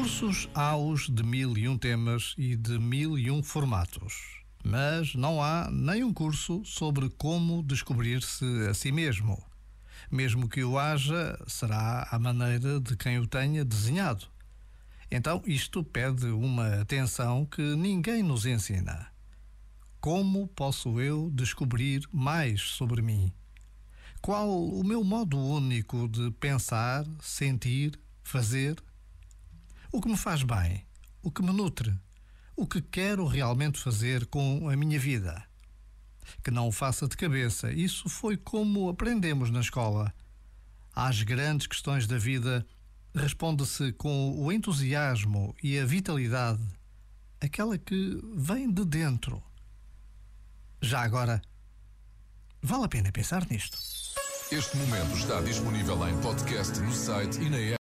Cursos aos de mil e um temas e de mil e um formatos. Mas não há nenhum curso sobre como descobrir-se a si mesmo. Mesmo que o haja, será à maneira de quem o tenha desenhado. Então, isto pede uma atenção que ninguém nos ensina. Como posso eu descobrir mais sobre mim? Qual o meu modo único de pensar, sentir, fazer? O que me faz bem? O que me nutre? O que quero realmente fazer com a minha vida? Que não o faça de cabeça. Isso foi como aprendemos na escola. Às grandes questões da vida, responde-se com o entusiasmo e a vitalidade, aquela que vem de dentro. Já agora, vale a pena pensar nisto. Este momento está disponível em podcast no site e na app.